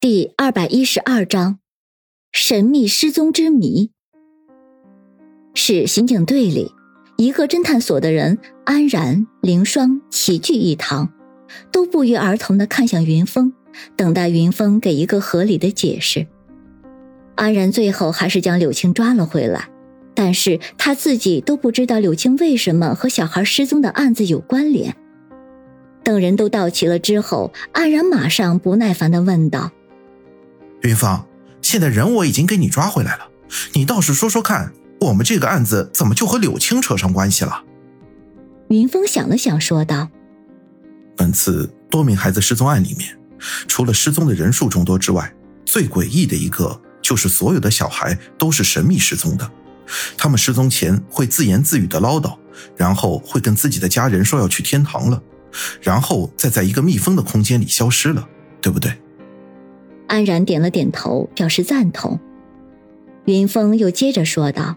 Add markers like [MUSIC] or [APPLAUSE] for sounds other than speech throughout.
第二百一十二章，神秘失踪之谜。是刑警队里一个侦探所的人，安然、凌霜齐聚一堂，都不约而同的看向云峰，等待云峰给一个合理的解释。安然最后还是将柳青抓了回来，但是他自己都不知道柳青为什么和小孩失踪的案子有关联。等人都到齐了之后，安然马上不耐烦的问道。云芳，现在人我已经给你抓回来了，你倒是说说看，我们这个案子怎么就和柳青扯上关系了？云峰想了想，说道：“本次多名孩子失踪案里面，除了失踪的人数众多之外，最诡异的一个就是所有的小孩都是神秘失踪的。他们失踪前会自言自语的唠叨，然后会跟自己的家人说要去天堂了，然后再在一个密封的空间里消失了，对不对？”安然点了点头，表示赞同。云峰又接着说道：“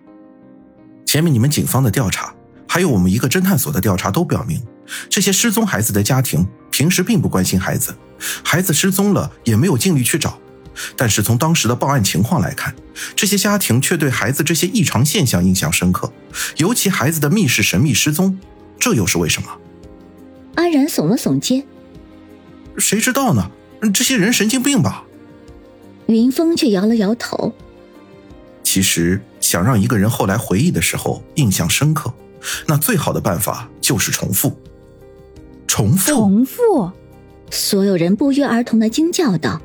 前面你们警方的调查，还有我们一个侦探所的调查，都表明，这些失踪孩子的家庭平时并不关心孩子，孩子失踪了也没有尽力去找。但是从当时的报案情况来看，这些家庭却对孩子这些异常现象印象深刻，尤其孩子的密室神秘失踪，这又是为什么？”安然耸了耸肩：“谁知道呢？这些人神经病吧。”云峰却摇了摇头。其实，想让一个人后来回忆的时候印象深刻，那最好的办法就是重复。重复，重复！所有人不约而同的惊叫道。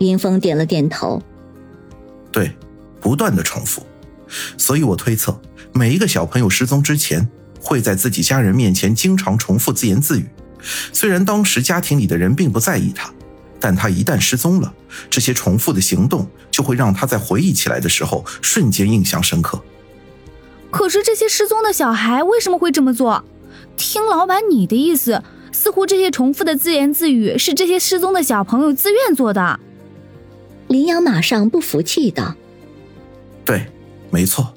云峰点了点头。对，不断的重复。所以我推测，每一个小朋友失踪之前，会在自己家人面前经常重复自言自语。虽然当时家庭里的人并不在意他。但他一旦失踪了，这些重复的行动就会让他在回忆起来的时候瞬间印象深刻。可是这些失踪的小孩为什么会这么做？听老板你的意思，似乎这些重复的自言自语是这些失踪的小朋友自愿做的。林阳马上不服气道：“对，没错，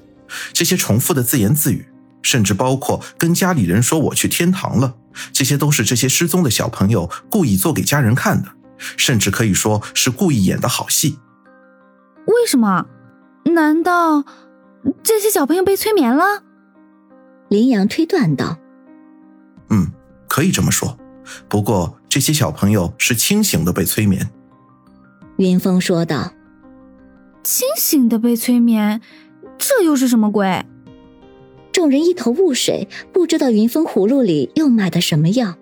这些重复的自言自语，甚至包括跟家里人说我去天堂了，这些都是这些失踪的小朋友故意做给家人看的。”甚至可以说是故意演的好戏。为什么？难道这些小朋友被催眠了？林阳推断道：“嗯，可以这么说。不过这些小朋友是清醒的被催眠。”云峰说道：“清醒的被催眠，这又是什么鬼？”众人一头雾水，不知道云峰葫芦里又卖的什么药。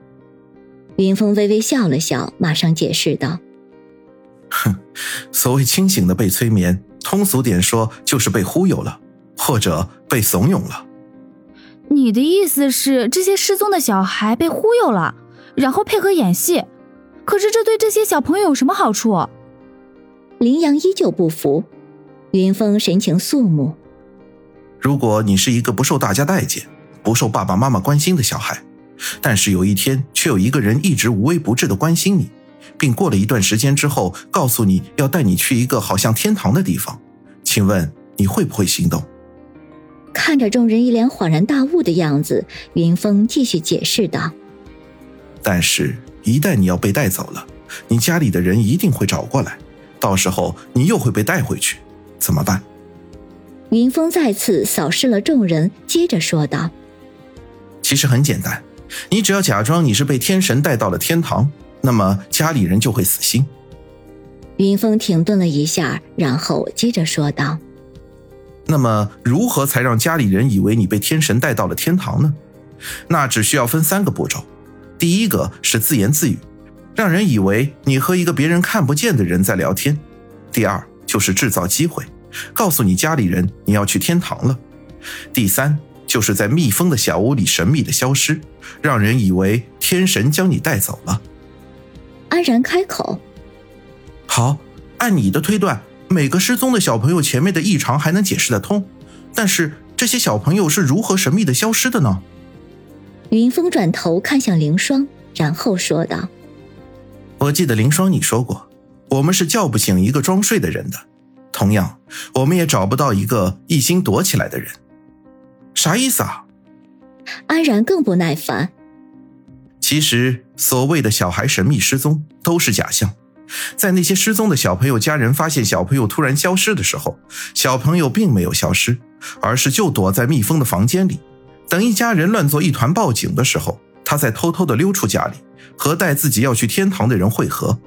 云峰微微笑了笑，马上解释道：“哼，所谓清醒的被催眠，通俗点说就是被忽悠了，或者被怂恿了。你的意思是这些失踪的小孩被忽悠了，然后配合演戏？可是这对这些小朋友有什么好处？”林阳依旧不服。云峰神情肃穆：“如果你是一个不受大家待见、不受爸爸妈妈关心的小孩。”但是有一天，却有一个人一直无微不至的关心你，并过了一段时间之后，告诉你要带你去一个好像天堂的地方。请问你会不会心动？看着众人一脸恍然大悟的样子，云峰继续解释道：“但是，一旦你要被带走了，你家里的人一定会找过来，到时候你又会被带回去，怎么办？”云峰再次扫视了众人，接着说道：“其实很简单。”你只要假装你是被天神带到了天堂，那么家里人就会死心。云峰停顿了一下，然后接着说道：“那么如何才让家里人以为你被天神带到了天堂呢？那只需要分三个步骤。第一个是自言自语，让人以为你和一个别人看不见的人在聊天。第二就是制造机会，告诉你家里人你要去天堂了。第三。就是在密封的小屋里神秘的消失，让人以为天神将你带走了。安然开口：“好，按你的推断，每个失踪的小朋友前面的异常还能解释得通，但是这些小朋友是如何神秘的消失的呢？”云峰转头看向凌霜，然后说道：“我记得凌霜你说过，我们是叫不醒一个装睡的人的，同样，我们也找不到一个一心躲起来的人。”啥意思啊？安然更不耐烦。其实所谓的小孩神秘失踪都是假象，在那些失踪的小朋友家人发现小朋友突然消失的时候，小朋友并没有消失，而是就躲在密封的房间里，等一家人乱作一团报警的时候，他再偷偷的溜出家里，和带自己要去天堂的人会合。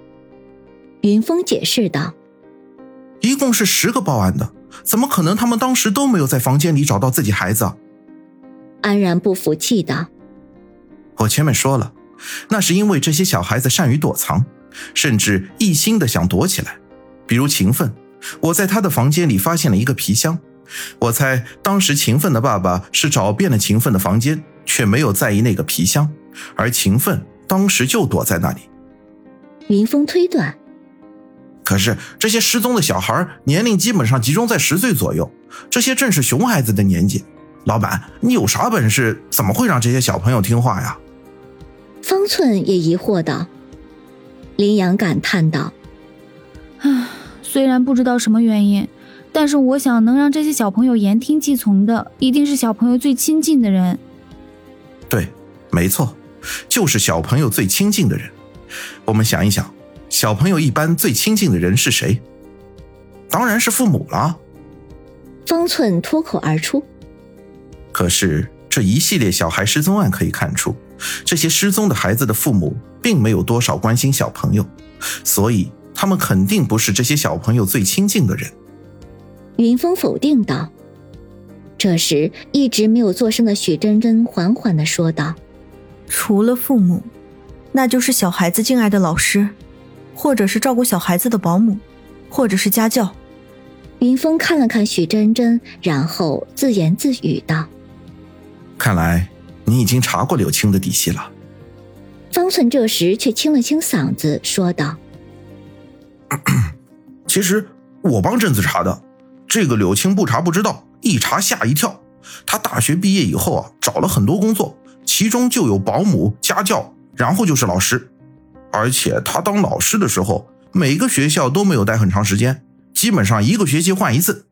云峰解释道：“一共是十个报案的，怎么可能他们当时都没有在房间里找到自己孩子？”安然不服气道：“我前面说了，那是因为这些小孩子善于躲藏。”甚至一心的想躲起来，比如勤奋，我在他的房间里发现了一个皮箱，我猜当时勤奋的爸爸是找遍了勤奋的房间，却没有在意那个皮箱，而勤奋当时就躲在那里。云峰推断，可是这些失踪的小孩年龄基本上集中在十岁左右，这些正是熊孩子的年纪。老板，你有啥本事？怎么会让这些小朋友听话呀？方寸也疑惑道。林阳感叹道：“啊，虽然不知道什么原因，但是我想能让这些小朋友言听计从的，一定是小朋友最亲近的人。对，没错，就是小朋友最亲近的人。我们想一想，小朋友一般最亲近的人是谁？当然是父母了。”方寸脱口而出。可是这一系列小孩失踪案可以看出。这些失踪的孩子的父母并没有多少关心小朋友，所以他们肯定不是这些小朋友最亲近的人。云峰否定道。这时，一直没有作声的许真真缓缓的说道：“除了父母，那就是小孩子敬爱的老师，或者是照顾小孩子的保姆，或者是家教。”云峰看了看许真真，然后自言自语道：“看来。”你已经查过柳青的底细了。方寸这时却清了清嗓子，说道：“ [CLEARS THROAT] 其实我帮镇子查的，这个柳青不查不知道，一查吓一跳。他大学毕业以后啊，找了很多工作，其中就有保姆、家教，然后就是老师。而且他当老师的时候，每个学校都没有待很长时间，基本上一个学期换一次。